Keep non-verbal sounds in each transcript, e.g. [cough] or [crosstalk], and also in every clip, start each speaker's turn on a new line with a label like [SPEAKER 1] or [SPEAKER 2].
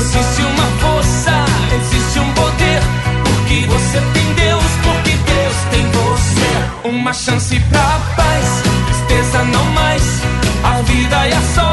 [SPEAKER 1] Existe uma força, existe um poder. Porque você tem Deus, porque Deus tem você. Uma chance pra paz, tristeza não mais. A vida e a sorte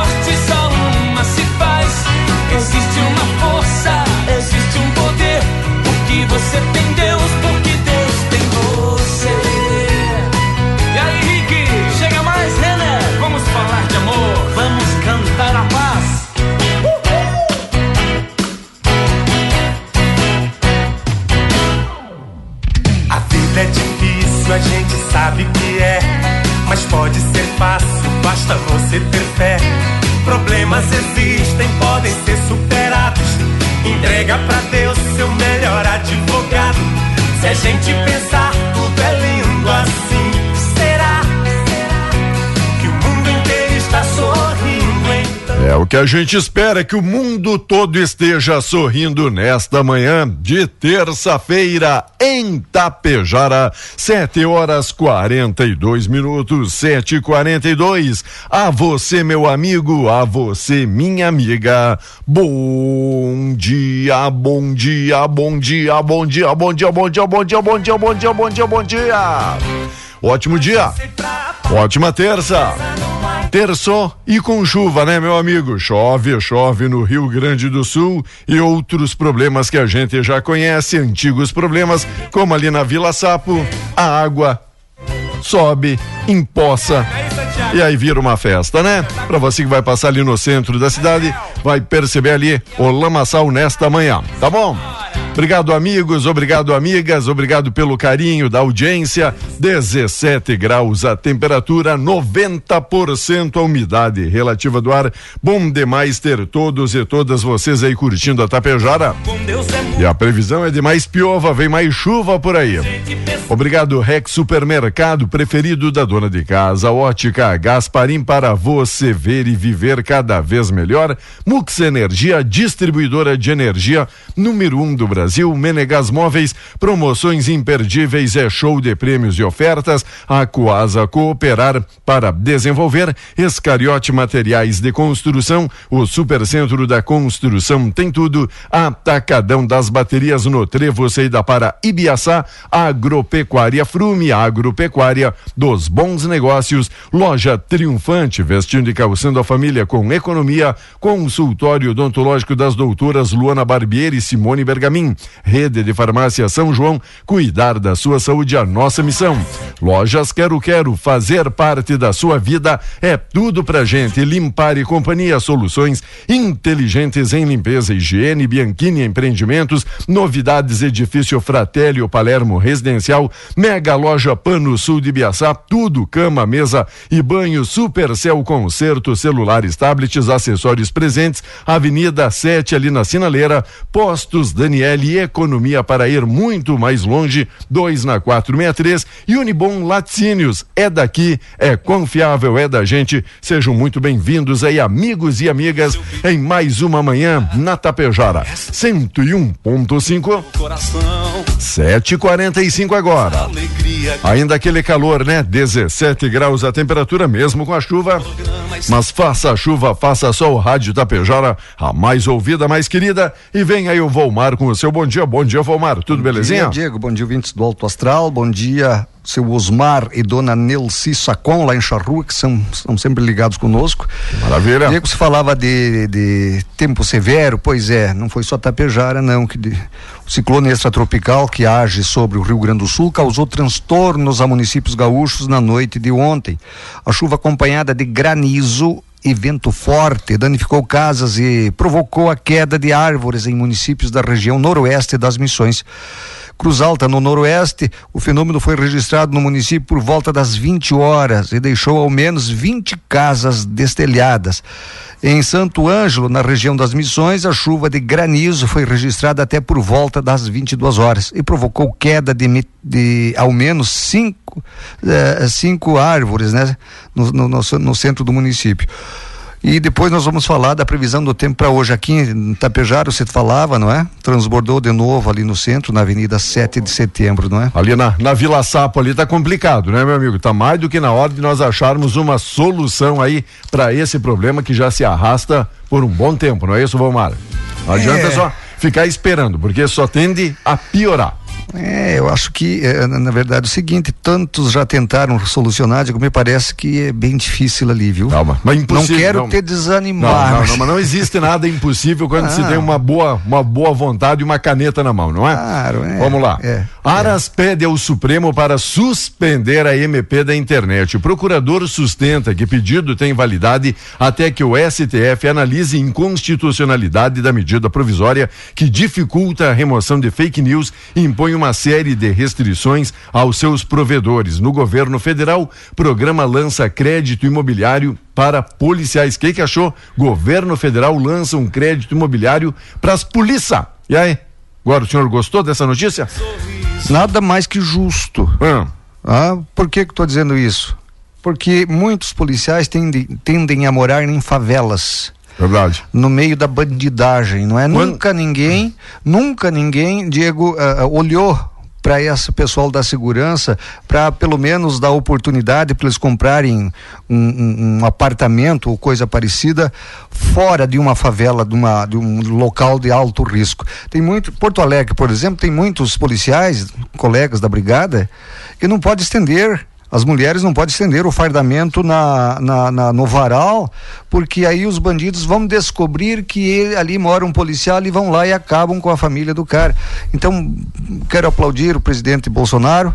[SPEAKER 2] sabe que é. Mas pode ser fácil, basta você ter fé. Problemas existem, podem ser superados. Entrega pra Deus seu melhor advogado. Se a gente pensar, que
[SPEAKER 3] a gente espera que o mundo todo esteja sorrindo nesta manhã de terça-feira em Tapejara, 7 horas 42 minutos, 7 e 42 A você, meu amigo, a você, minha amiga. Bom dia, bom dia, bom dia, bom dia, bom dia, bom dia, bom dia, bom dia, bom dia, bom dia, bom dia. Ótimo dia. Ótima terça. Terçou e com chuva, né, meu amigo? Chove, chove no Rio Grande do Sul e outros problemas que a gente já conhece, antigos problemas, como ali na Vila Sapo, a água sobe, empoça e aí vira uma festa, né? Pra você que vai passar ali no centro da cidade, vai perceber ali o lamaçal nesta manhã, tá bom? Obrigado, amigos, obrigado, amigas, obrigado pelo carinho da audiência. 17 graus a temperatura, 90% a umidade relativa do ar. Bom demais ter todos e todas vocês aí curtindo a Tapejara. E a previsão é de mais piova, vem mais chuva por aí. Obrigado, Rex Supermercado, preferido da dona de casa. Ótica Gasparim para você ver e viver cada vez melhor. Mux Energia, distribuidora de energia número um do Brasil. Menegas Móveis, promoções imperdíveis, é show de prêmios e ofertas. A Coasa Cooperar para desenvolver. Escariote Materiais de Construção, o Supercentro da Construção tem tudo. Atacadão das Baterias no Trevo, saída para Ibiaçá. Agropecuária Frume, agropecuária dos bons negócios. Loja Triunfante, vestindo e calçando a família com economia. Consultório odontológico das doutoras Luana Barbieri e Simone Bergamin. Rede de Farmácia São João, cuidar da sua saúde, a nossa missão. Lojas Quero Quero, fazer parte da sua vida é tudo pra gente. Limpar e Companhia, soluções inteligentes em limpeza, higiene, Bianchini Empreendimentos, novidades Edifício Fratélio Palermo Residencial, Mega Loja Pano Sul de Biaçá, tudo, cama, mesa e banho, Supercel Concerto, celulares, tablets, acessórios presentes, Avenida 7 ali na Sinaleira, Postos Daniele e economia para ir muito mais longe. Dois na 463 e Unibom Laticínios. É daqui, é confiável, é da gente. Sejam muito bem-vindos aí, amigos e amigas, em mais uma manhã na Tapejara. 101.5.
[SPEAKER 4] Coração,
[SPEAKER 3] 7h45 agora. Ainda aquele calor, né? 17 graus a temperatura, mesmo com a chuva. Mas faça chuva, faça o Rádio Tapejara, a mais ouvida, mais querida. E vem aí o Volmar com o seu bom dia. Bom dia, Volmar. Tudo belezinha?
[SPEAKER 5] Bom dia, Diego. Bom dia, ouvintes do Alto Astral. Bom dia, seu Osmar e dona Nelci Sacon, lá em Charrua, que são, são sempre ligados conosco.
[SPEAKER 3] Maravilha.
[SPEAKER 5] Diego, se falava de, de tempo severo, pois é, não foi só Tapejara, não, que de- o ciclone extratropical que age sobre o Rio Grande do Sul causou transtornos a municípios gaúchos na noite de ontem. A chuva acompanhada de granizo e vento forte danificou casas e provocou a queda de árvores em municípios da região noroeste das Missões. Cruz Alta, no noroeste, o fenômeno foi registrado no município por volta das 20 horas e deixou ao menos 20 casas destelhadas. Em Santo Ângelo, na região das Missões, a chuva de granizo foi registrada até por volta das 22 horas e provocou queda de, de ao menos cinco, eh, cinco árvores né, no, no- no- no centro do município. E depois nós vamos falar da previsão do tempo para hoje. Aqui em Tapejara, você falava, não é? Transbordou de novo ali no centro, na Avenida 7 de Setembro, não é?
[SPEAKER 3] Ali na, na Vila Sapo ali tá complicado, né, meu amigo? Tá mais do que na hora de nós acharmos uma solução aí para esse problema que já se arrasta por um bom tempo, não é isso, Valmar? Não adianta
[SPEAKER 5] É.
[SPEAKER 3] só ficar esperando, porque só tende a piorar.
[SPEAKER 5] É, eu acho que, é, na verdade, é o seguinte: tantos já tentaram solucionar, digo, me parece que é bem difícil ali, viu?
[SPEAKER 3] Calma, mas
[SPEAKER 5] Não
[SPEAKER 3] impossível.
[SPEAKER 5] quero
[SPEAKER 3] não.
[SPEAKER 5] te
[SPEAKER 3] Não,
[SPEAKER 5] desanimar.
[SPEAKER 3] não, não, mas não existe nada [laughs] impossível quando se
[SPEAKER 5] Ah.
[SPEAKER 3] tem uma boa, uma boa vontade e uma caneta na mão, não é?
[SPEAKER 5] Claro, é.
[SPEAKER 3] Vamos lá.
[SPEAKER 5] É,
[SPEAKER 3] Aras pede ao Supremo para suspender a MP da internet. O procurador sustenta que pedido tem validade até que o STF analise inconstitucionalidade da medida provisória que dificulta a remoção de fake news e impõe uma série de restrições aos seus provedores. No governo federal, programa lança crédito imobiliário para policiais. O que, achou? Governo federal lança um crédito imobiliário para as polícias. E aí? Agora o senhor gostou dessa notícia?
[SPEAKER 5] Nada mais que justo.
[SPEAKER 3] Ah,
[SPEAKER 5] Ah, por que que estou dizendo isso? Porque muitos policiais tendem, tendem a morar em favelas.
[SPEAKER 3] Verdade.
[SPEAKER 5] no meio da bandidagem, não é?
[SPEAKER 3] Quando-
[SPEAKER 5] Nunca ninguém, nunca ninguém, Diego, ah, olhou para esse pessoal da segurança para pelo menos dar oportunidade para eles comprarem um, um- um apartamento ou coisa parecida fora de uma favela, de, uma, de um local de alto risco. Tem muito, Porto Alegre, por exemplo, tem muitos policiais, colegas da brigada, que não pode estender as mulheres não podem estender o fardamento na, na- na- no varal, porque aí os bandidos vão descobrir que ele- ali mora um policial e vão lá e acabam com a família do cara. Então, quero aplaudir o presidente Bolsonaro.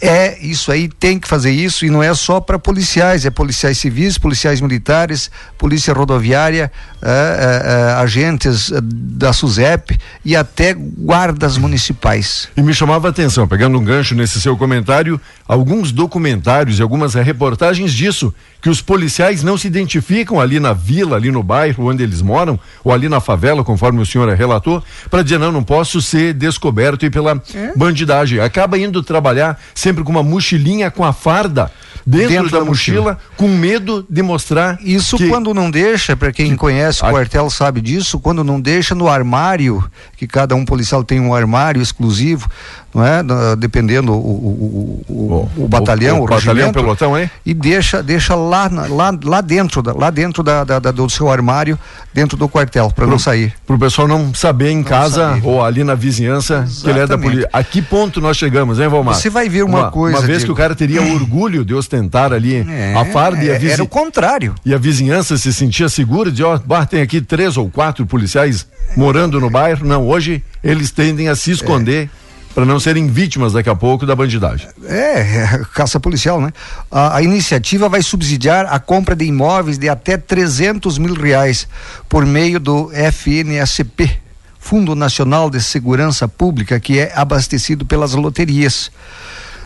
[SPEAKER 5] É isso aí, tem que fazer isso e não é só para policiais, é policiais civis, policiais militares, polícia rodoviária, é, é, é, agentes é, da SUSEP e até guardas municipais.
[SPEAKER 3] E me chamava a atenção, pegando um gancho nesse seu comentário, alguns documentários e algumas reportagens disso, que os policiais não se identificam ali na vila, ali no bairro onde eles moram, ou ali na favela, conforme o senhor relatou, para dizer, não, não posso ser descoberto e pela bandidagem. Acaba indo trabalhar sempre com uma mochilinha com a farda dentro,
[SPEAKER 5] Dentro
[SPEAKER 3] da,
[SPEAKER 5] da
[SPEAKER 3] mochila, com medo de mostrar
[SPEAKER 5] Isso
[SPEAKER 3] que-
[SPEAKER 5] quando não deixa, para quem conhece o
[SPEAKER 3] Ah.
[SPEAKER 5] quartel sabe disso, quando não deixa no armário, que cada um policial tem um armário exclusivo, não é? Dependendo o, o, o, o, o batalhão, o,
[SPEAKER 3] o batalhão, pelotão, hein?
[SPEAKER 5] E deixa, deixa lá, lá, lá dentro, lá dentro da, da- da- do seu armário, dentro do quartel, para não sair.
[SPEAKER 3] Pro pessoal não saber em casa
[SPEAKER 5] saber.
[SPEAKER 3] ou ali na vizinhança que ele é da
[SPEAKER 5] Exatamente.
[SPEAKER 3] polícia. A que ponto nós chegamos, hein, Valmar?
[SPEAKER 5] Você vai ver uma coisa,
[SPEAKER 3] Uma vez
[SPEAKER 5] Diego.
[SPEAKER 3] que o cara teria [clears throat] orgulho de ostentar ali a farda e a,
[SPEAKER 5] é,
[SPEAKER 3] vizi-
[SPEAKER 5] era o contrário.
[SPEAKER 3] e a vizinhança se sentia segura de, ó, bah, tem aqui três ou quatro policiais morando no bairro. Não, hoje eles tendem a se esconder para não serem vítimas daqui a pouco da bandidagem.
[SPEAKER 5] É, é, caça policial, né? A, a iniciativa vai subsidiar a compra de imóveis de até 300 mil reais por meio do FNSP, Fundo Nacional de Segurança Pública, que é abastecido pelas loterias.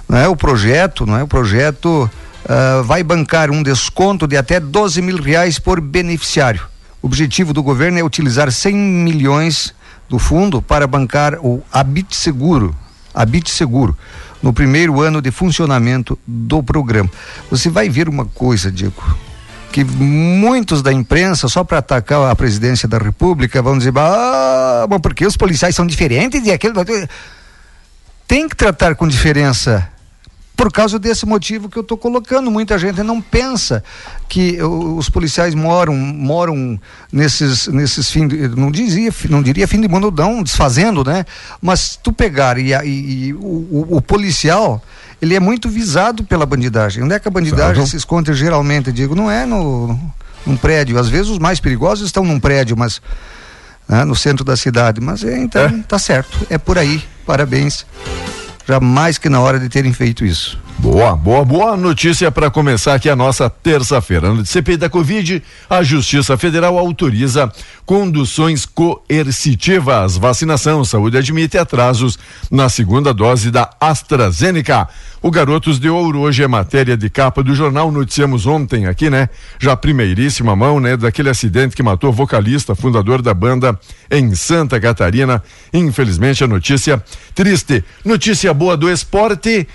[SPEAKER 5] Não é o projeto, não é o projeto ah, vai bancar um desconto de até 12 mil reais por beneficiário. O objetivo do governo é utilizar 100 milhões do fundo para bancar o Habite Seguro. Habite Seguro no primeiro ano de funcionamento do programa. Você vai ver uma coisa, Diego, que muitos da imprensa, só para atacar a presidência da República, vão dizer, ah, porque os policiais são diferentes e aquilo. Tem que tratar com diferença por causa desse motivo que eu estou colocando. Muita gente não pensa que os policiais moram moram nesses nesses fim de, não dizia não diria fim de mundo não desfazendo, né? Mas tu pegar e, e, e o, o, policial ele é muito visado pela bandidagem. Onde é que a bandidagem claro. se esconde geralmente? Digo, não é no num prédio. Às vezes os mais perigosos estão num prédio, mas né, no centro da cidade. Mas é, então é. tá certo. É por aí. Parabéns já mais que na hora de terem feito isso.
[SPEAKER 3] Boa, boa, boa notícia para começar aqui a nossa terça-feira. No CPI da Covid, a Justiça Federal autoriza conduções coercitivas. Vacinação, saúde admite atrasos na segunda dose da AstraZeneca. O Garotos de Ouro hoje é matéria de capa do jornal. Noticiamos ontem aqui, né? Já primeiríssima mão, né? Daquele acidente que matou vocalista, fundador da banda em Santa Catarina. Infelizmente a notícia triste. Notícia boa do esporte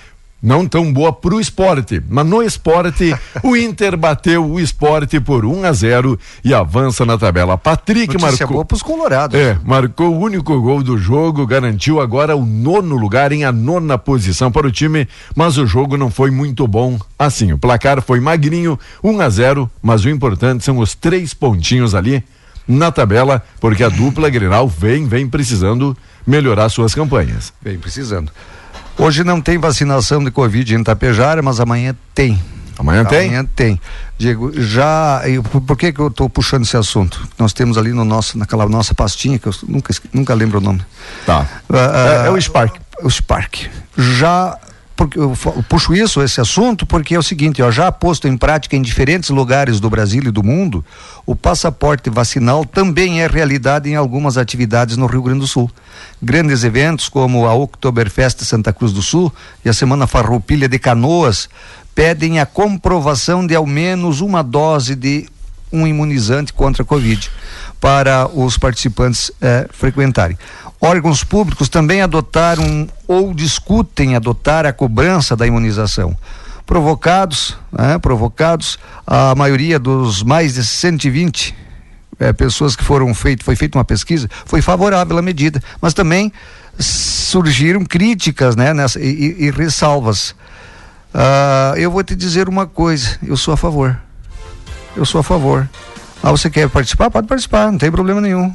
[SPEAKER 3] não tão boa para o esporte, mas no esporte [laughs] o Inter bateu o esporte por 1 a 0 e avança na tabela. Patrick
[SPEAKER 5] Notícia
[SPEAKER 3] marcou.
[SPEAKER 5] boa pros colorados.
[SPEAKER 3] É, marcou o único gol do jogo, garantiu agora o nono lugar em a nona posição para o time, mas o jogo não foi muito bom assim. O placar foi magrinho, 1 a 0, mas o importante são os três pontinhos ali na tabela, porque a dupla Grenal vem, vem precisando melhorar suas campanhas.
[SPEAKER 5] Vem precisando. Hoje não tem vacinação de Covid em Itapejara, mas amanhã tem.
[SPEAKER 3] Amanhã tem?
[SPEAKER 5] Amanhã tem. Diego, já. Eu, por que, que eu estou puxando esse assunto? Nós temos ali no nosso, naquela nossa pastinha, que eu nunca, nunca lembro o nome.
[SPEAKER 3] Tá. Uh, é, é, o Spark.
[SPEAKER 5] O Spark. Já porque eu puxo isso, esse assunto, porque é o seguinte, ó, já posto em prática em diferentes lugares do Brasil e do mundo, o passaporte vacinal também é realidade em algumas atividades no Rio Grande do Sul. Grandes eventos como a Oktoberfest Santa Cruz do Sul e a Semana Farroupilha de Canoas pedem a comprovação de ao menos uma dose de um imunizante contra a Covid para os participantes eh, frequentarem. Órgãos públicos também adotaram ou discutem adotar a cobrança da imunização. Provocados, né, provocados, a maioria dos mais de 120 é, pessoas que foram feitas, foi feita uma pesquisa, foi favorável à medida, mas também surgiram críticas né, nessa, e, e ressalvas. Uh, eu vou te dizer uma coisa, eu sou a favor. Eu sou a favor. Ah, você quer participar? Pode participar, não tem problema nenhum.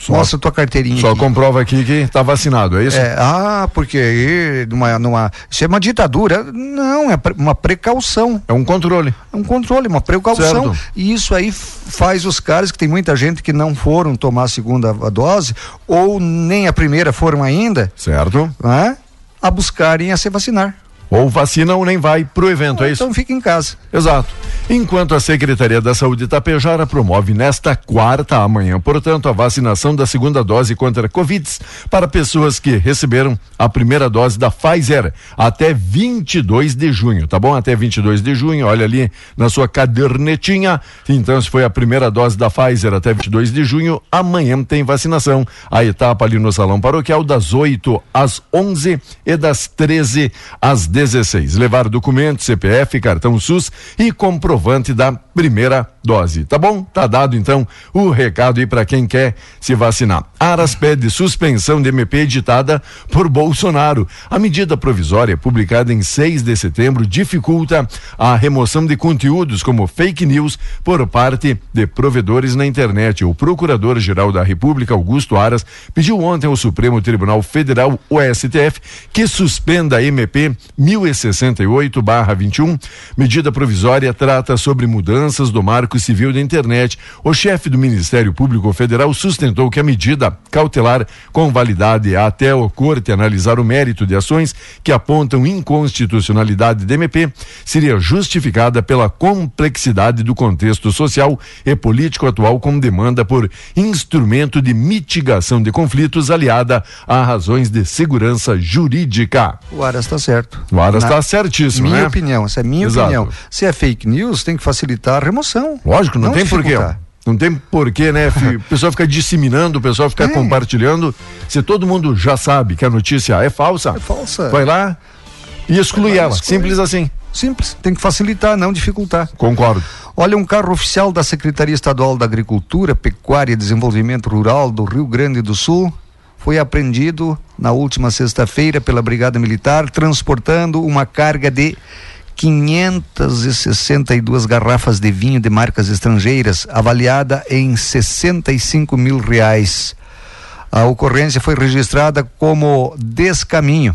[SPEAKER 5] Só, Mostra tua carteirinha.
[SPEAKER 3] Só aqui. comprova aqui que está vacinado, é isso? É,
[SPEAKER 5] ah, porque numa, numa, isso é uma ditadura. Não, é uma precaução.
[SPEAKER 3] É um controle.
[SPEAKER 5] É um controle, uma precaução. Certo. E isso aí faz os caras, que tem muita gente que não foram tomar a segunda dose, ou nem a primeira foram ainda.
[SPEAKER 3] Certo.
[SPEAKER 5] Né, a buscarem a se vacinar.
[SPEAKER 3] Ou vacina ou nem vai pro evento, é isso?
[SPEAKER 5] Então fica em casa.
[SPEAKER 3] Exato. Enquanto a Secretaria da Saúde Itapejara promove nesta quarta amanhã, portanto, a vacinação da segunda dose contra a Covid para pessoas que receberam a primeira dose da Pfizer até 22 de junho, tá bom? Até 22 de junho, olha ali na sua cadernetinha. Então, se foi a primeira dose da Pfizer até 22 de junho, amanhã tem vacinação. A etapa ali no Salão Paroquial das 8 às 11 e das 13 às 10 16. Levar documento, CPF, cartão SUS e comprovante da primeira dose. Tá bom? Tá dado então o recado aí para quem quer se vacinar. Aras pede suspensão de MP editada por Bolsonaro. A medida provisória publicada em 6 de setembro dificulta a remoção de conteúdos como fake news por parte de provedores na internet. O Procurador-Geral da República, Augusto Aras, pediu ontem ao Supremo Tribunal Federal, o STF, que suspenda a MP 1068/21. Medida provisória trata sobre mudanças do Marco Civil da Internet. O chefe do Ministério Público Federal sustentou que a medida cautelar com validade até o corte analisar o mérito de ações que apontam inconstitucionalidade do MP seria justificada pela complexidade do contexto social e político atual como demanda por instrumento de mitigação de conflitos aliada a razões de segurança jurídica.
[SPEAKER 5] O Aras está certo.
[SPEAKER 3] O Aras está certíssimo,
[SPEAKER 5] minha né? opinião, essa é minha Exato. opinião. Se é fake news, tem que facilitar a remoção.
[SPEAKER 3] Lógico, não, não tem porquê. Não tem porquê, né? [laughs] O pessoal fica disseminando, o pessoal fica
[SPEAKER 5] É.
[SPEAKER 3] compartilhando. Se todo mundo já sabe que a notícia é falsa,
[SPEAKER 5] É falsa.
[SPEAKER 3] vai lá e exclui
[SPEAKER 5] lá,
[SPEAKER 3] ela.
[SPEAKER 5] exclui.
[SPEAKER 3] Simples assim.
[SPEAKER 5] Simples, tem que facilitar, não dificultar.
[SPEAKER 3] Concordo.
[SPEAKER 5] Olha, um carro oficial da Secretaria Estadual da Agricultura, Pecuária e Desenvolvimento Rural do Rio Grande do Sul foi apreendido na última sexta-feira pela Brigada Militar, transportando uma carga de 562 garrafas de vinho de marcas estrangeiras, avaliada em 65 mil reais. A ocorrência foi registrada como descaminho.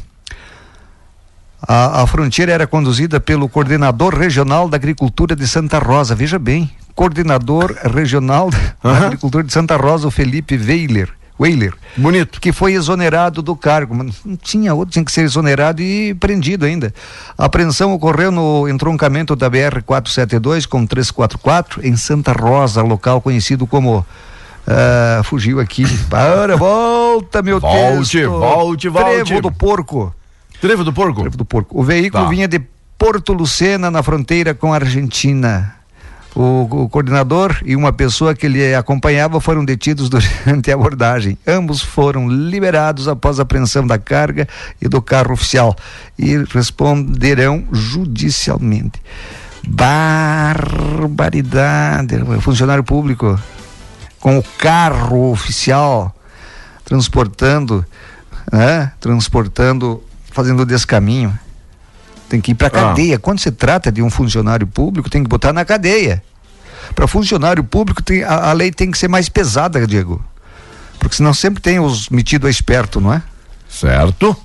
[SPEAKER 5] A, a fronteira era conduzida pelo coordenador regional da agricultura de Santa Rosa. Veja bem, coordenador regional da
[SPEAKER 3] Aham.
[SPEAKER 5] agricultura de Santa Rosa, o Felipe Weiler. Weiler,
[SPEAKER 3] Bonito.
[SPEAKER 5] que foi exonerado do cargo, mas não tinha outro, tinha que ser exonerado e prendido ainda. A apreensão ocorreu no entroncamento da BR 472 com 344 em Santa Rosa, local conhecido como ah, fugiu aqui. [coughs] Para, volta, meu
[SPEAKER 3] Volte,
[SPEAKER 5] texto.
[SPEAKER 3] volte, volte.
[SPEAKER 5] Trevo do porco.
[SPEAKER 3] Trevo do porco?
[SPEAKER 5] Trevo do Porco. O veículo
[SPEAKER 3] Tá.
[SPEAKER 5] vinha de Porto Lucena, na fronteira com a Argentina. O, o coordenador e uma pessoa que ele acompanhava foram detidos [laughs] durante a abordagem. Ambos foram liberados após a apreensão da carga e do carro oficial e responderão judicialmente. Barbaridade! Funcionário público com o carro oficial transportando, né? Transportando, fazendo descaminho. Tem que ir para
[SPEAKER 3] Ah.
[SPEAKER 5] cadeia. Quando se trata de um funcionário público, tem que botar na cadeia. Para funcionário público, tem, a, a lei tem que ser mais pesada, Diego. Porque senão sempre tem os metidos a esperto, não é?
[SPEAKER 3] Certo.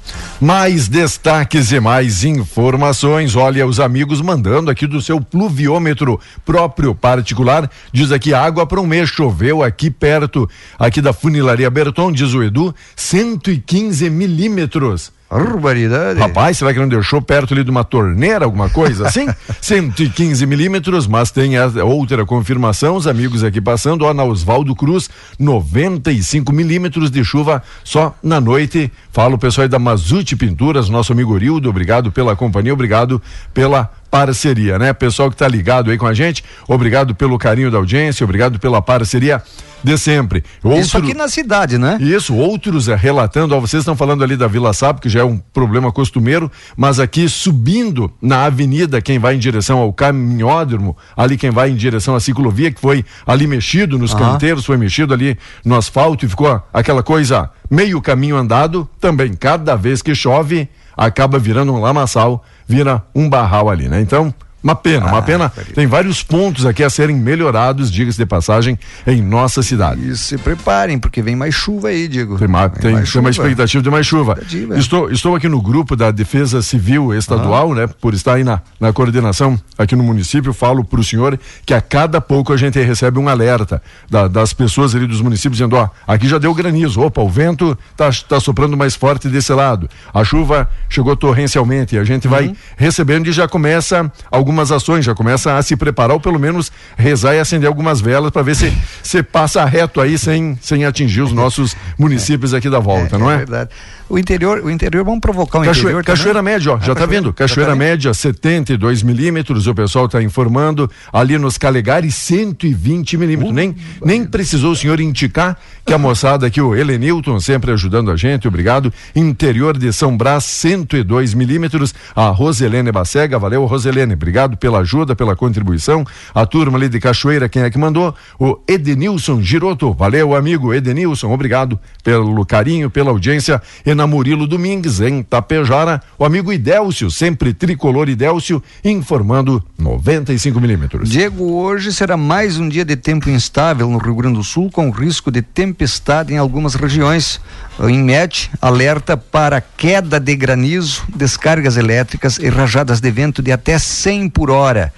[SPEAKER 3] Mais destaques e mais informações. Olha, os amigos mandando aqui do seu pluviômetro próprio particular. Diz aqui: água para um mês. Choveu aqui perto, aqui da funilaria Berton, diz o Edu, 115 milímetros.
[SPEAKER 5] Barbaridade.
[SPEAKER 3] Rapaz, será que não deixou perto ali de uma torneira, alguma coisa assim? [laughs] 115 milímetros, mas tem a outra confirmação, os amigos aqui passando, ó, na Oswaldo Cruz, 95 milímetros de chuva só na noite. Fala o pessoal aí da Mazute Pinturas, nosso amigo Rildo, obrigado pela companhia, obrigado pela parceria, né? Pessoal que tá ligado aí com a gente, obrigado pelo carinho da audiência, obrigado pela parceria de sempre.
[SPEAKER 5] Isso
[SPEAKER 3] Outro-
[SPEAKER 5] aqui na cidade, né?
[SPEAKER 3] isso, outros é, relatando, ó, vocês estão falando ali da Vila Sapo, que já é um problema costumeiro, mas aqui subindo na avenida, quem vai em direção ao caminhódromo, ali quem vai em direção à ciclovia, que foi ali mexido nos canteiros, foi mexido ali no asfalto e ficou aquela coisa meio caminho andado, também cada vez que chove, acaba virando um lamaçal, vira um barral ali, né? Então, uma pena, uma
[SPEAKER 5] Ah,
[SPEAKER 3] pena.
[SPEAKER 5] peraí.
[SPEAKER 3] Tem vários pontos aqui a serem melhorados, diga-se de passagem, em nossa cidade.
[SPEAKER 5] E se preparem, porque vem mais chuva aí, Diego.
[SPEAKER 3] Tem, ma- tem,
[SPEAKER 5] mais
[SPEAKER 3] tem uma expectativa de mais chuva. Estou, estou aqui no grupo da Defesa Civil Estadual, né? Por estar aí na, na coordenação aqui no município, falo para o senhor que a cada pouco a gente recebe um alerta da- das pessoas ali dos municípios dizendo, ó, aqui já deu granizo, opa, o vento tá, tá soprando mais forte desse lado, a chuva chegou torrencialmente, e a gente
[SPEAKER 5] Uhum.
[SPEAKER 3] vai recebendo e já começa algumas ações, já começa a se preparar ou pelo menos rezar e acender algumas velas para ver se se passa reto aí sem, sem atingir os nossos municípios aqui da volta, não é?
[SPEAKER 5] verdade. O interior, o interior, vamos provocar um
[SPEAKER 3] Cachoe-
[SPEAKER 5] interior também?
[SPEAKER 3] Cachoeira Média, ó, já tá vendo? Cachoeira
[SPEAKER 5] tá?
[SPEAKER 3] Média, 72 milímetros, o pessoal tá informando. Ali nos Calegares, 120 milímetros. nem, nem precisou o senhor indicar que a moçada aqui, o Helenilton, sempre ajudando a gente, obrigado. Interior de São Brás, 102 milímetros. A Roselene Bacega, valeu, Roselene, obrigado pela ajuda, pela contribuição. A turma ali de Cachoeira, quem é que mandou? O Edenilson Giroto, valeu, amigo Edenilson, obrigado pelo carinho, pela audiência. E na Murilo Domingues, em Tapejara, o amigo Idélcio, sempre tricolor Idélcio, informando 95 milímetros.
[SPEAKER 5] Diego, hoje será mais um dia de tempo instável no Rio Grande do Sul, com risco de tempestade em algumas regiões. O INMET alerta para queda de granizo, descargas elétricas e rajadas de vento de até 100 por hora.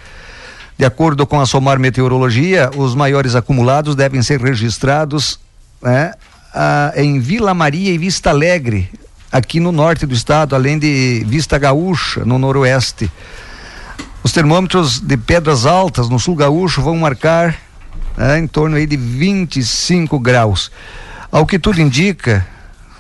[SPEAKER 5] De acordo com a Somar Meteorologia, os maiores acumulados devem ser registrados né, ah, em Vila Maria e Vista Alegre, aqui no norte do estado, além de Vista Gaúcha, no noroeste. Os termômetros de Pedras Altas, no sul gaúcho, vão marcar né, em torno aí de 25 graus. Ao que tudo indica,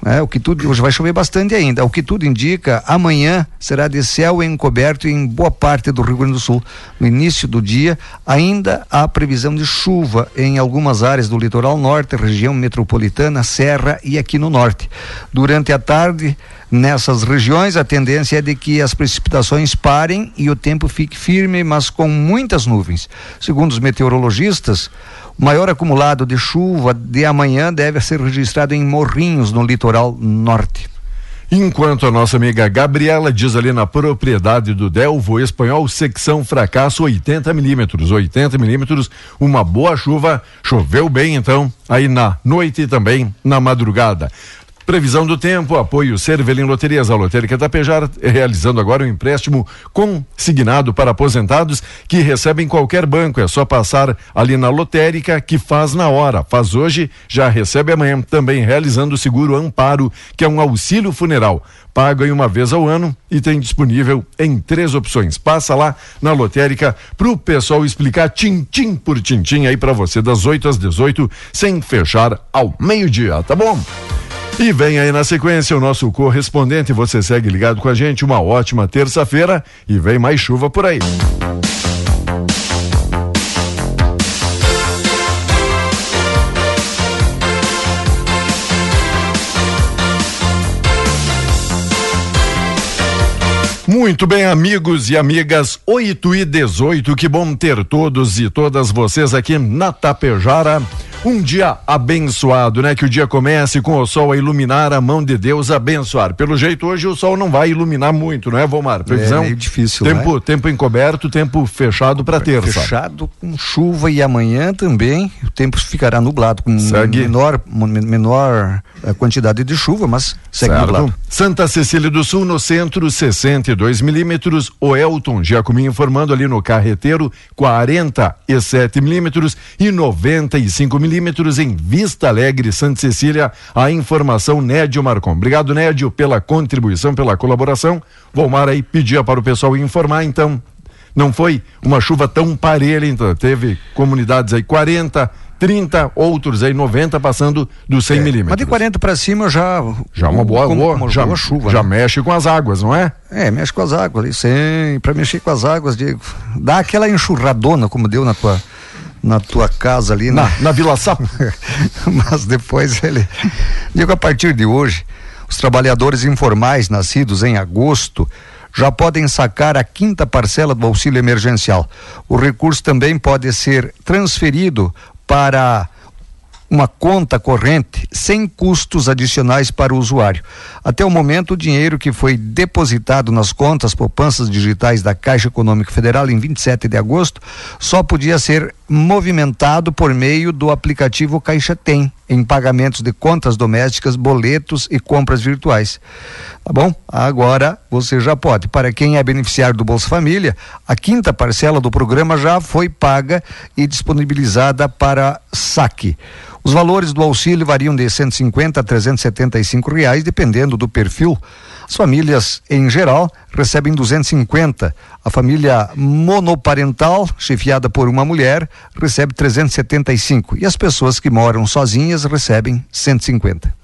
[SPEAKER 5] né? O que tudo hoje vai chover bastante ainda. O que tudo indica, amanhã será de céu encoberto em boa parte do Rio Grande do Sul. No início do dia, ainda há previsão de chuva em algumas áreas do litoral norte, região metropolitana, serra e aqui no norte. Durante a tarde, nessas regiões, a tendência é de que as precipitações parem e o tempo fique firme, mas com muitas nuvens. Segundo os meteorologistas, o maior acumulado de chuva de amanhã deve ser registrado em Morrinhos, no litoral norte.
[SPEAKER 3] Enquanto a nossa amiga Gabriela diz ali na propriedade do Delvo Espanhol, secção fracasso 80 milímetros. 80 milímetros, uma boa chuva. Choveu bem então, aí na noite e também na madrugada. Previsão do tempo, apoio Cervelim Loterias, a Lotérica Tapejar, realizando agora um empréstimo consignado para aposentados que recebem qualquer banco. É só passar ali na lotérica que faz na hora. Faz hoje, já recebe amanhã. Também realizando o seguro Amparo, que é um auxílio funeral. Paga em uma vez ao ano e tem disponível em três opções. Passa lá na lotérica para o pessoal explicar tintim por tintim aí para você, das 8 às 18, sem fechar ao meio-dia, tá bom? E vem aí na sequência o nosso correspondente. Você segue ligado com a gente. Uma ótima terça-feira e vem mais chuva por aí. Muito bem, amigos e amigas, 8 e 18, que bom ter todos e todas vocês aqui na Tapejara. Um dia abençoado, né? Que o dia comece com o sol a iluminar a mão de Deus abençoar. Pelo jeito, hoje o sol não vai iluminar muito, não é, Vomar? Previsão?
[SPEAKER 5] É difícil,
[SPEAKER 3] tempo,
[SPEAKER 5] né?
[SPEAKER 3] tempo encoberto, tempo fechado para terça.
[SPEAKER 5] Fechado com chuva e amanhã também o tempo ficará nublado com
[SPEAKER 3] Segue.
[SPEAKER 5] menor, menor eh, quantidade de chuva, mas segue
[SPEAKER 3] Certo.
[SPEAKER 5] nublado.
[SPEAKER 3] Santa Cecília do Sul, no centro, 62 milímetros. O Elton Giacomin informando ali no carreteiro, 47 milímetros e 95 milímetros em Vista Alegre, Santa Cecília. A informação Nédio Marcon. Obrigado, Nédio, pela contribuição, pela colaboração. Volmar aí pedia para o pessoal informar, então. Não foi uma chuva tão parelha, então. Teve comunidades aí 40, 30, outros aí 90 passando dos 100 milímetros.
[SPEAKER 5] Mas de 40 para cima já
[SPEAKER 3] Já uma boa,
[SPEAKER 5] como-
[SPEAKER 3] boa,
[SPEAKER 5] uma
[SPEAKER 3] já,
[SPEAKER 5] boa chuva.
[SPEAKER 3] já
[SPEAKER 5] né?
[SPEAKER 3] mexe com as águas, não é?
[SPEAKER 5] É, mexe com as águas ali, sempre para mexer com as águas, Diego. Dá aquela enxurradona como deu na tua na tua casa ali,
[SPEAKER 3] Na,
[SPEAKER 5] né?
[SPEAKER 3] na Vila Sapo. [laughs]
[SPEAKER 5] Mas depois ele. Digo, a partir de hoje, os trabalhadores informais nascidos em agosto já podem sacar a quinta parcela do auxílio emergencial. O recurso também pode ser transferido para uma conta corrente sem custos adicionais para o usuário. Até o momento, o dinheiro que foi depositado nas contas poupanças digitais da Caixa Econômica Federal em 27 de agosto só podia ser movimentado por meio do aplicativo Caixa Tem, em pagamentos de contas domésticas, boletos e compras virtuais. Tá bom? Agora você já pode. Para quem é beneficiário do Bolsa Família, a quinta parcela do programa já foi paga e disponibilizada para saque. Os valores do auxílio variam de 150 a 375 reais, dependendo do perfil. As famílias, em geral, recebem 250. A família monoparental, chefiada por uma mulher, recebe 375. E as pessoas que moram sozinhas recebem 150.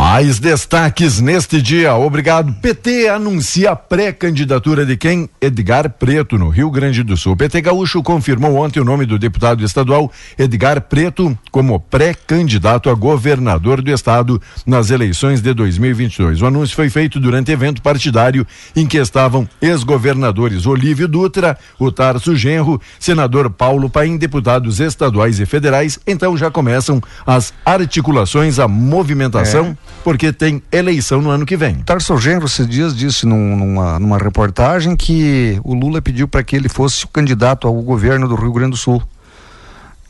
[SPEAKER 3] Mais destaques neste dia. Obrigado. PT anuncia a pré-candidatura de quem? Edgar Preto, no Rio Grande do Sul. PT Gaúcho confirmou ontem o nome do deputado estadual Edgar Preto como pré-candidato a governador do estado nas eleições de 2022. O anúncio foi feito durante evento partidário em que estavam ex-governadores Olívio Dutra, o Tarso Genro, senador Paulo Paim, deputados estaduais e federais. Então já começam as articulações, a movimentação, porque tem eleição no ano que vem.
[SPEAKER 5] Tarso Genro, esses dias, disse num- numa, numa reportagem que o Lula pediu para que ele fosse o candidato ao governo do Rio Grande do Sul.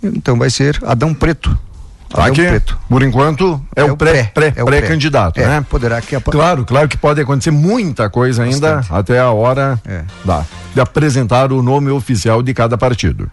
[SPEAKER 5] Então vai ser Adão Preto.
[SPEAKER 3] Tá
[SPEAKER 5] Adão
[SPEAKER 3] que,
[SPEAKER 5] Preto.
[SPEAKER 3] por enquanto, é, o pré, pré,
[SPEAKER 5] é
[SPEAKER 3] pré, candidato,
[SPEAKER 5] É,
[SPEAKER 3] né?
[SPEAKER 5] Poderá que
[SPEAKER 3] Claro, claro que pode acontecer muita coisa ainda
[SPEAKER 5] Bastante.
[SPEAKER 3] até a hora
[SPEAKER 5] É.
[SPEAKER 3] da, de apresentar o nome oficial de cada partido.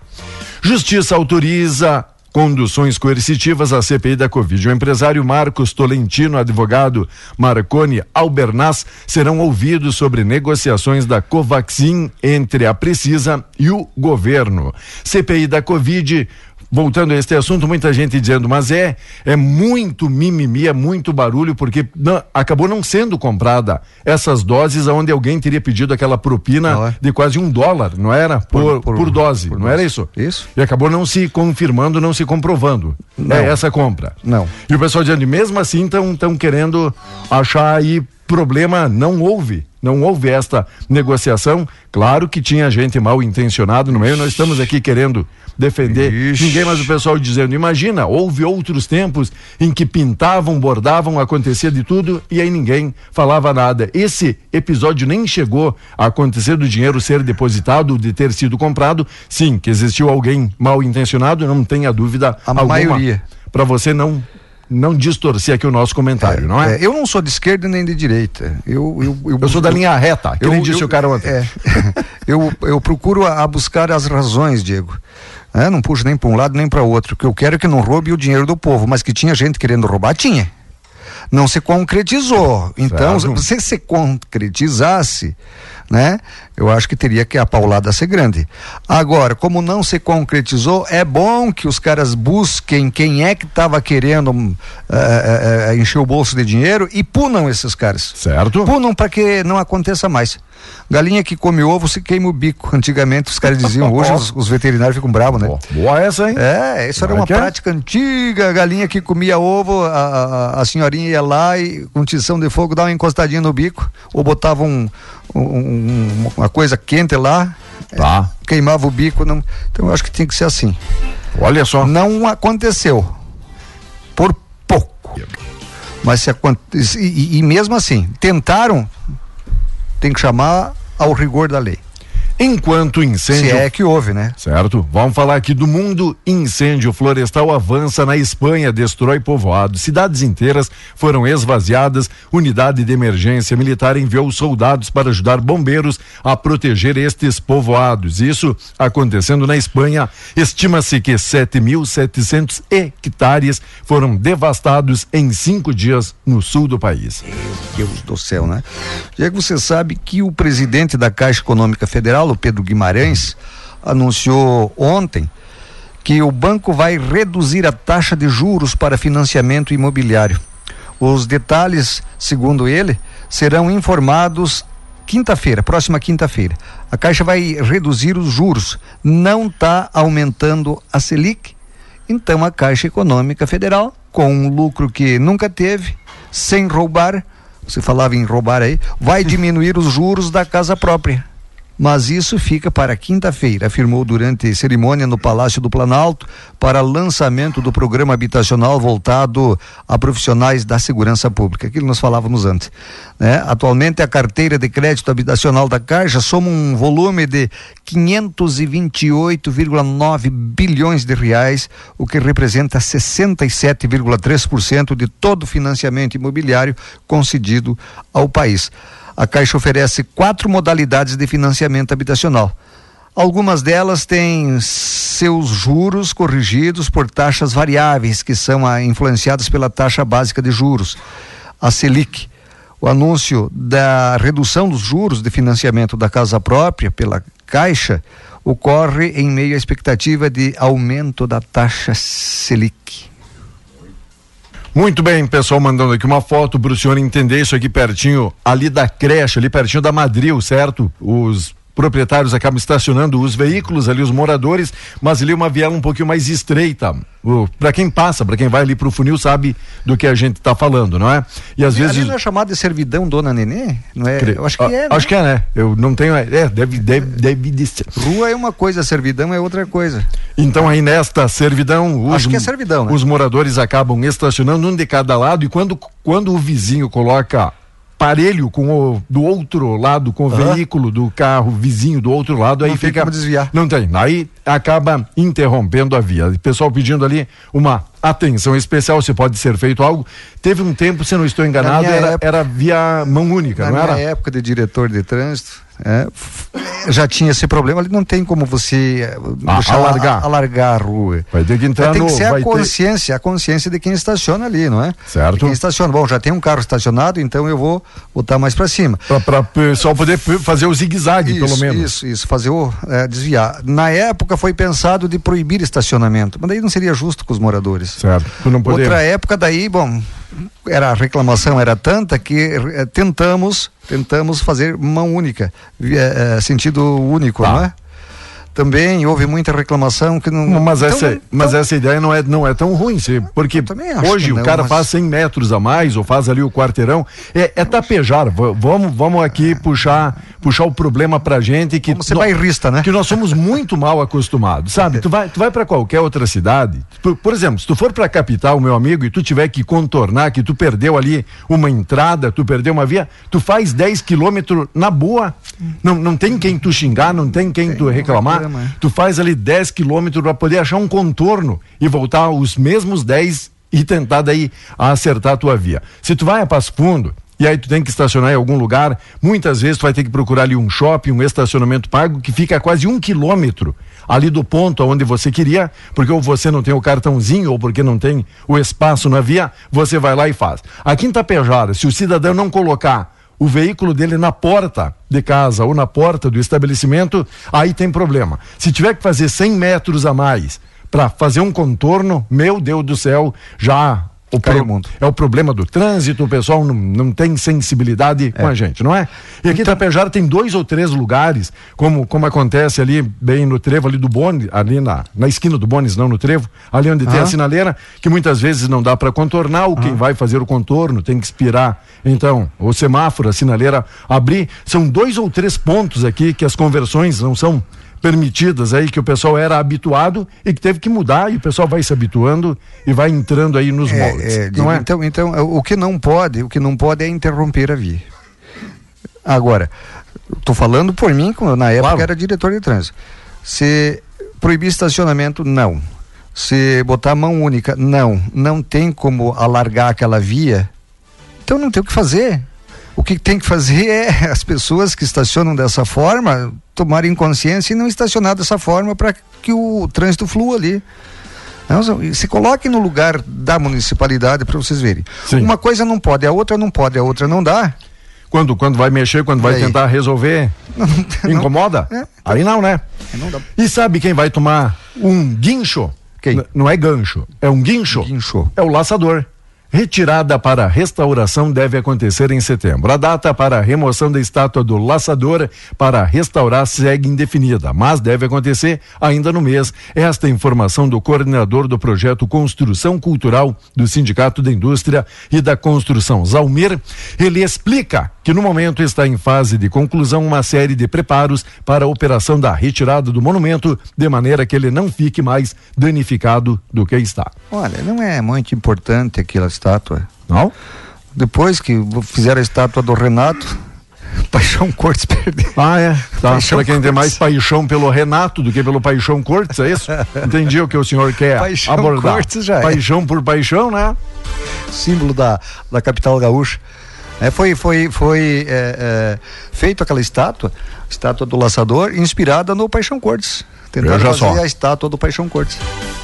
[SPEAKER 3] Justiça autoriza conduções coercitivas à CPI da Covid. O empresário Marcos Tolentino, advogado Marconi Albernaz serão ouvidos sobre negociações da Covaxin entre a Precisa e o governo. CPI da Covid voltando a este assunto, muita gente dizendo, mas é é muito mimimi, é muito barulho, porque não, acabou não sendo comprada essas doses onde alguém teria pedido aquela propina
[SPEAKER 5] é?
[SPEAKER 3] de quase um dólar, não era? Por, por, dose,
[SPEAKER 5] por
[SPEAKER 3] não
[SPEAKER 5] dose.
[SPEAKER 3] era isso?
[SPEAKER 5] Isso.
[SPEAKER 3] E acabou não se confirmando, não se comprovando.
[SPEAKER 5] Não.
[SPEAKER 3] É essa compra.
[SPEAKER 5] Não.
[SPEAKER 3] E o pessoal dizendo, mesmo assim estão querendo achar aí problema, não houve. Não houve esta negociação. Claro que tinha gente mal intencionado no meio, nós estamos aqui querendo defender
[SPEAKER 5] Ixi.
[SPEAKER 3] ninguém, mas o pessoal dizendo, imagina, houve outros tempos em que pintavam, bordavam, acontecia de tudo e aí ninguém falava nada. Esse episódio nem chegou a acontecer do dinheiro ser depositado, de ter sido comprado. Sim, que existiu alguém mal intencionado, não tenha dúvida
[SPEAKER 5] A
[SPEAKER 3] alguma.
[SPEAKER 5] maioria.
[SPEAKER 3] Para você não não distorcer aqui o nosso comentário, não é?
[SPEAKER 5] É, eu não sou de esquerda nem de direita. Eu, eu,
[SPEAKER 3] Eu sou da linha reta, que nem disse o cara ontem.
[SPEAKER 5] é, [laughs] eu, eu procuro a, a buscar as razões, Diego. É, não puxo nem para um lado nem para outro. O que eu quero é que não roube o dinheiro do povo, mas que tinha gente querendo roubar, tinha. Não se concretizou. Então,
[SPEAKER 3] Certo.
[SPEAKER 5] se se concretizasse, né? Eu acho que teria que a paulada ser grande. Agora, como não se concretizou, é bom que os caras busquem quem é que estava querendo hum, eh, eh, eh, encher o bolso de dinheiro e punam esses caras.
[SPEAKER 3] Certo?
[SPEAKER 5] Punam para que não aconteça mais. Galinha que come ovo se queima o bico. [laughs] Antigamente os caras diziam, [laughs] hoje os, os veterinários ficam bravos, né?
[SPEAKER 3] Boa, essa, hein?
[SPEAKER 5] É, isso era
[SPEAKER 3] é
[SPEAKER 5] uma
[SPEAKER 3] é?
[SPEAKER 5] prática antiga. A galinha que comia ovo, a, a, a senhorinha ia lá e com tição de fogo dava uma encostadinha no bico, ou botava um, um- um- uma coisa quente lá,
[SPEAKER 3] Tá.
[SPEAKER 5] queimava o bico. Não... Então eu acho que tinha que ser assim.
[SPEAKER 3] Olha só.
[SPEAKER 5] Não aconteceu. Por pouco. Mas se acontece. E- e mesmo assim, tentaram, tem que chamar ao rigor da lei.
[SPEAKER 3] Enquanto incêndio
[SPEAKER 5] Se é que houve, né?
[SPEAKER 3] Certo? Vamos falar aqui do mundo. Incêndio florestal avança na Espanha, destrói povoados. Cidades inteiras foram esvaziadas. Unidade de emergência militar enviou soldados para ajudar bombeiros a proteger estes povoados. Isso acontecendo na Espanha. Estima-se que 7.700 hectares foram devastados em cinco dias no sul do país.
[SPEAKER 5] Deus do céu, né? Diego, você sabe que o presidente da Caixa Econômica Federal, o Pedro Guimarães, anunciou ontem que o banco vai reduzir a taxa de juros para financiamento imobiliário. Os detalhes, segundo ele, serão informados quinta-feira, próxima quinta-feira. A Caixa vai reduzir os juros, não está aumentando a Selic. Então a Caixa Econômica Federal, com um lucro que nunca teve, sem roubar, você falava em roubar aí, vai diminuir os juros da casa própria. Mas isso fica para quinta-feira, afirmou durante cerimônia no Palácio do Planalto para lançamento do programa habitacional voltado a profissionais da segurança pública, aquilo nós falávamos antes. né? Atualmente a carteira de crédito habitacional da Caixa soma um volume de 528,9 bilhões de reais, o que representa 67,3% de todo o financiamento imobiliário concedido ao país. A Caixa oferece quatro modalidades de financiamento habitacional. Algumas delas têm seus juros corrigidos por taxas variáveis, que são influenciadas pela taxa básica de juros, a Selic. O anúncio da redução dos juros de financiamento da casa própria pela Caixa ocorre em meio à expectativa de aumento da taxa Selic.
[SPEAKER 3] Muito bem, pessoal, mandando aqui uma foto para o senhor entender isso aqui pertinho, ali da creche, ali pertinho da Madril, certo? Os proprietários acabam estacionando os veículos ali, os moradores, mas ali uma viela um pouquinho mais estreita. Para quem passa, para quem vai ali para o funil, sabe do que a gente está falando, não é? E às
[SPEAKER 5] Ali
[SPEAKER 3] vezes.
[SPEAKER 5] não é chamado de servidão Dona Nenê? Não é?
[SPEAKER 3] Cre-
[SPEAKER 5] Eu acho que
[SPEAKER 3] Ah,
[SPEAKER 5] é. né?
[SPEAKER 3] Acho que é, né? Eu não tenho. É, deve, deve, deve de ser.
[SPEAKER 5] Rua é uma coisa, servidão é outra coisa.
[SPEAKER 3] Então aí nesta servidão, os,
[SPEAKER 5] Acho que é servidão, né?
[SPEAKER 3] os moradores acabam estacionando um de cada lado e quando, quando o vizinho coloca parelho com o do outro lado com o
[SPEAKER 5] Aham.
[SPEAKER 3] veículo do carro vizinho do outro lado aí
[SPEAKER 5] Não tem
[SPEAKER 3] fica
[SPEAKER 5] como desviar.
[SPEAKER 3] não tem aí acaba interrompendo a via o pessoal pedindo ali uma atenção especial se pode ser feito algo teve um tempo se não estou enganado era,
[SPEAKER 5] época-
[SPEAKER 3] era via mão única
[SPEAKER 5] Na
[SPEAKER 3] não era
[SPEAKER 5] época de diretor de trânsito, é, já tinha esse problema, ali não tem como você
[SPEAKER 3] Ah,
[SPEAKER 5] deixar
[SPEAKER 3] alargar.
[SPEAKER 5] alargar a rua.
[SPEAKER 3] Vai ter que entrar
[SPEAKER 5] tem que ser a
[SPEAKER 3] vai ter-
[SPEAKER 5] consciência, a consciência de quem estaciona ali, não é?
[SPEAKER 3] Certo.
[SPEAKER 5] De quem estaciona. Bom, já tem um carro estacionado, então eu vou botar mais para cima.
[SPEAKER 3] Para o pessoal poder fazer o zigue-zague, pelo menos.
[SPEAKER 5] Isso, isso, fazer o é, desviar. Na época foi pensado de proibir estacionamento, mas daí não seria justo com os moradores.
[SPEAKER 3] Certo.
[SPEAKER 5] Outra época daí, bom, era a reclamação era tanta que eh, tentamos tentamos fazer mão única, eh, eh, sentido único,
[SPEAKER 3] Tá.
[SPEAKER 5] não é? Também houve muita reclamação que não.
[SPEAKER 3] Não, Mas,
[SPEAKER 5] Então-
[SPEAKER 3] essa, mas
[SPEAKER 5] então-
[SPEAKER 3] essa ideia não é, não é tão ruim, se- porque hoje
[SPEAKER 5] que
[SPEAKER 3] o
[SPEAKER 5] não,
[SPEAKER 3] cara
[SPEAKER 5] mas-
[SPEAKER 3] faz 100 metros a mais ou faz ali o quarteirão, é, é tapejar. Vamos, vamos aqui puxar, puxar o problema pra gente que
[SPEAKER 5] ser
[SPEAKER 3] nó-
[SPEAKER 5] bairrista, né?
[SPEAKER 3] que nós somos muito mal acostumados, sabe? Tu vai, tu vai para qualquer outra cidade, por, por exemplo, se tu for pra capital, meu amigo, e tu tiver que contornar, que tu perdeu ali uma entrada, tu perdeu uma via, tu faz 10 quilômetros na boa, não, não tem quem tu xingar, não tem quem tu reclamar,
[SPEAKER 5] é.
[SPEAKER 3] tu faz ali 10 quilômetros para poder achar um contorno e voltar os mesmos 10 e tentar daí acertar a tua via. Se tu vai a Passo Fundo, e aí tu tem que estacionar em algum lugar, muitas vezes tu vai ter que procurar ali um shopping, um estacionamento pago que fica a quase um quilômetro ali do ponto onde você queria, porque ou você não tem o cartãozinho ou porque não tem o espaço na via, você vai lá e faz. Aqui em Tapejara, se o cidadão não colocar o veículo dele na porta de casa ou na porta do estabelecimento, aí tem problema. Se tiver que fazer 100 metros a mais para fazer um contorno, meu Deus do céu, já o
[SPEAKER 5] Cai
[SPEAKER 3] pro-
[SPEAKER 5] o mundo.
[SPEAKER 3] é o problema do trânsito, o pessoal não, não tem sensibilidade com a gente, não é? E aqui em Tapejara tem dois ou três lugares, como, como acontece ali bem no trevo ali do Bone, ali na, na esquina do Bones, não no trevo, ali onde tem a
[SPEAKER 5] Ah.
[SPEAKER 3] sinaleira, que muitas vezes não dá para contornar, ou quem vai fazer o contorno tem que expirar. Então, o semáforo, a sinaleira abrir, são dois ou três pontos aqui que as conversões não são permitidas aí que o pessoal era habituado e que teve que mudar e o pessoal vai se habituando e vai entrando aí nos moldes,
[SPEAKER 5] É, é,
[SPEAKER 3] não é?
[SPEAKER 5] Então, então, é, o que não pode, o que não pode é interromper a via. Agora, estou falando por mim, como na época
[SPEAKER 3] Claro.
[SPEAKER 5] era diretor de trânsito. Se proibir estacionamento, não. Se botar mão única, não. Não tem como alargar aquela via. Então não tem o que fazer. O que tem que fazer é [laughs] as pessoas que estacionam dessa forma tomarem consciência e não estacionar dessa forma para que o trânsito flua ali. Não, se coloquem no lugar da municipalidade para vocês verem.
[SPEAKER 3] Sim.
[SPEAKER 5] Uma coisa não pode, a outra não pode, a outra não dá.
[SPEAKER 3] Quando, quando vai mexer, quando vai tentar resolver, [laughs]
[SPEAKER 5] Não-
[SPEAKER 3] incomoda?
[SPEAKER 5] É.
[SPEAKER 3] Aí não, né?
[SPEAKER 5] Não.
[SPEAKER 3] E sabe quem vai tomar um guincho?
[SPEAKER 5] Quem?
[SPEAKER 3] N- não é gancho, é um guincho.
[SPEAKER 5] Guincho.
[SPEAKER 3] É o laçador. Retirada para restauração deve acontecer em setembro. A data para a remoção da estátua do laçador para restaurar segue indefinida, mas deve acontecer ainda no mês. Esta informação do coordenador do projeto Construção Cultural do Sindicato da Indústria e da Construção, Zalmir. Ele explica que no momento está em fase de conclusão uma série de preparos para a operação da retirada do monumento, de maneira que ele não fique mais danificado do que está.
[SPEAKER 5] Olha, não é muito importante aquela estátua.
[SPEAKER 3] Não?
[SPEAKER 5] Depois que fizeram a estátua do Renato, [laughs] Paixão Cortes perdeu.
[SPEAKER 3] Ah, é. Tá. Para quem tem mais paixão pelo Renato do que pelo Paixão Cortes, é isso? [laughs] Entendi o que o senhor quer
[SPEAKER 5] Paixão
[SPEAKER 3] abordar.
[SPEAKER 5] Cortes já é.
[SPEAKER 3] paixão por paixão, né?
[SPEAKER 5] símbolo da, da capital gaúcha. É, foi foi, foi é, é, feito aquela estátua, estátua do laçador, inspirada no Paixão Cortes. Tentaram
[SPEAKER 3] Veja
[SPEAKER 5] fazer
[SPEAKER 3] só.
[SPEAKER 5] a estátua do Paixão Cortes.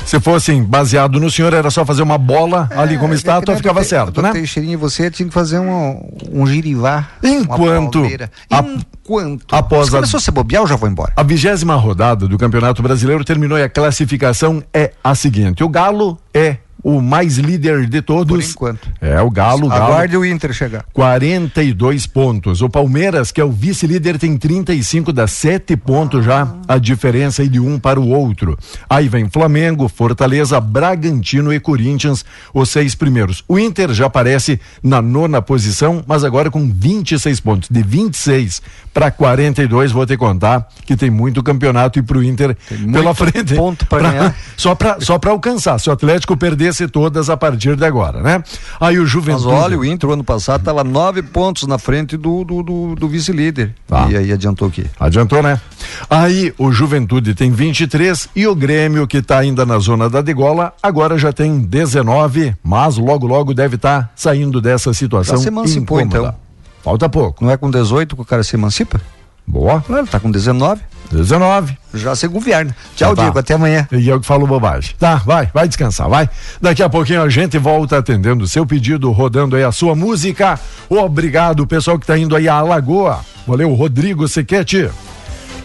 [SPEAKER 3] Se fosse assim, baseado no senhor, era só fazer uma bola ali como
[SPEAKER 5] É,
[SPEAKER 3] estátua,
[SPEAKER 5] nem
[SPEAKER 3] ficava
[SPEAKER 5] Te-
[SPEAKER 3] certo, né?
[SPEAKER 5] Teixeirinha, você tinha que fazer um, um girivá.
[SPEAKER 3] Enquanto a-
[SPEAKER 5] Enquanto.
[SPEAKER 3] após a-
[SPEAKER 5] começou a se bobear, eu já vou embora.
[SPEAKER 3] A vigésima rodada do Campeonato Brasileiro terminou e a classificação é a seguinte: o Galo é o mais líder de todos.
[SPEAKER 5] Por enquanto.
[SPEAKER 3] É, o Galo, o Galo.
[SPEAKER 5] Aguarde o Inter chegar.
[SPEAKER 3] 42 pontos. O Palmeiras, que é o vice-líder, tem 35, dá 7 pontos já a diferença aí de um para o outro. Aí vem Flamengo, Fortaleza, Bragantino e Corinthians, os seis primeiros. O Inter já aparece na nona posição, mas agora com 26 pontos. De 26 para 42, vou te contar que tem muito campeonato e pro Inter pela
[SPEAKER 5] muito
[SPEAKER 3] frente.
[SPEAKER 5] ponto pra
[SPEAKER 3] Pra-
[SPEAKER 5] ganhar. [laughs]
[SPEAKER 3] Só para só pra alcançar. Se o Atlético perdesse todas a partir de agora, né? Aí o
[SPEAKER 5] Mas
[SPEAKER 3] Juventude.
[SPEAKER 5] olha, o Inter, o ano passado, estava nove pontos na frente do, do, do, do vice-líder.
[SPEAKER 3] Tá.
[SPEAKER 5] E aí adiantou o quê?
[SPEAKER 3] Adiantou, né? Aí o Juventude tem 23 e o Grêmio, que está ainda na zona da degola, agora já tem 19, mas logo, logo deve estar saindo dessa situação.
[SPEAKER 5] Já se emancipou,
[SPEAKER 3] incômoda.
[SPEAKER 5] então.
[SPEAKER 3] Falta pouco.
[SPEAKER 5] Não é com 18 que o cara se emancipa?
[SPEAKER 3] Boa.
[SPEAKER 5] Ele tá com 19.
[SPEAKER 3] 19.
[SPEAKER 5] Já se governa. Tchau,
[SPEAKER 3] Já tá.
[SPEAKER 5] Diego. Até amanhã.
[SPEAKER 3] E eu que falo bobagem. Tá, vai, vai descansar, vai. Daqui a pouquinho a gente volta atendendo o seu pedido, rodando aí a sua música. Obrigado, pessoal que tá indo aí à Lagoa. Valeu, Rodrigo Sequete.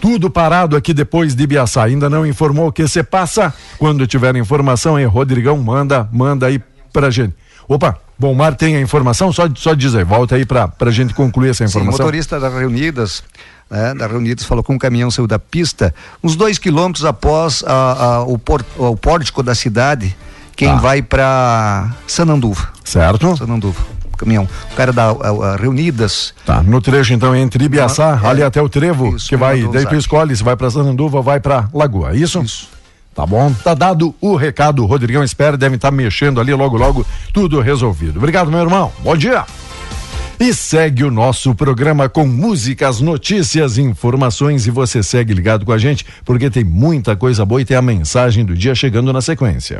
[SPEAKER 3] Tudo parado aqui depois de Biaçá. Ainda não informou o que você passa? Quando tiver informação aí, Rodrigão, manda, manda aí pra gente. Opa, Bom Mar tem a informação? Só, só diz aí, volta aí pra, pra gente concluir essa
[SPEAKER 5] Sim,
[SPEAKER 3] informação.
[SPEAKER 5] motorista da Reunidas, né, da Reunidas falou que um caminhão saiu da pista uns dois quilômetros após a- a- o, por- o pórtico da cidade, quem
[SPEAKER 3] Tá.
[SPEAKER 5] vai para Sananduva.
[SPEAKER 3] Certo?
[SPEAKER 5] Sananduva. Caminhão. O cara da a- a Reunidas.
[SPEAKER 3] Tá, no trecho então entre Ibiaçá,
[SPEAKER 5] É,
[SPEAKER 3] ali até o Trevo,
[SPEAKER 5] isso,
[SPEAKER 3] que vai, daí tu escolhe se vai pra Sananduva vai pra Lagoa, é isso?
[SPEAKER 5] Isso.
[SPEAKER 3] Tá bom, tá dado o recado, o Rodrigão espera, deve estar mexendo ali logo logo, tudo resolvido. Obrigado, meu irmão, bom dia! E segue o nosso programa com músicas, notícias, informações e você segue ligado com a gente, porque tem muita coisa boa e tem a mensagem do dia chegando na sequência.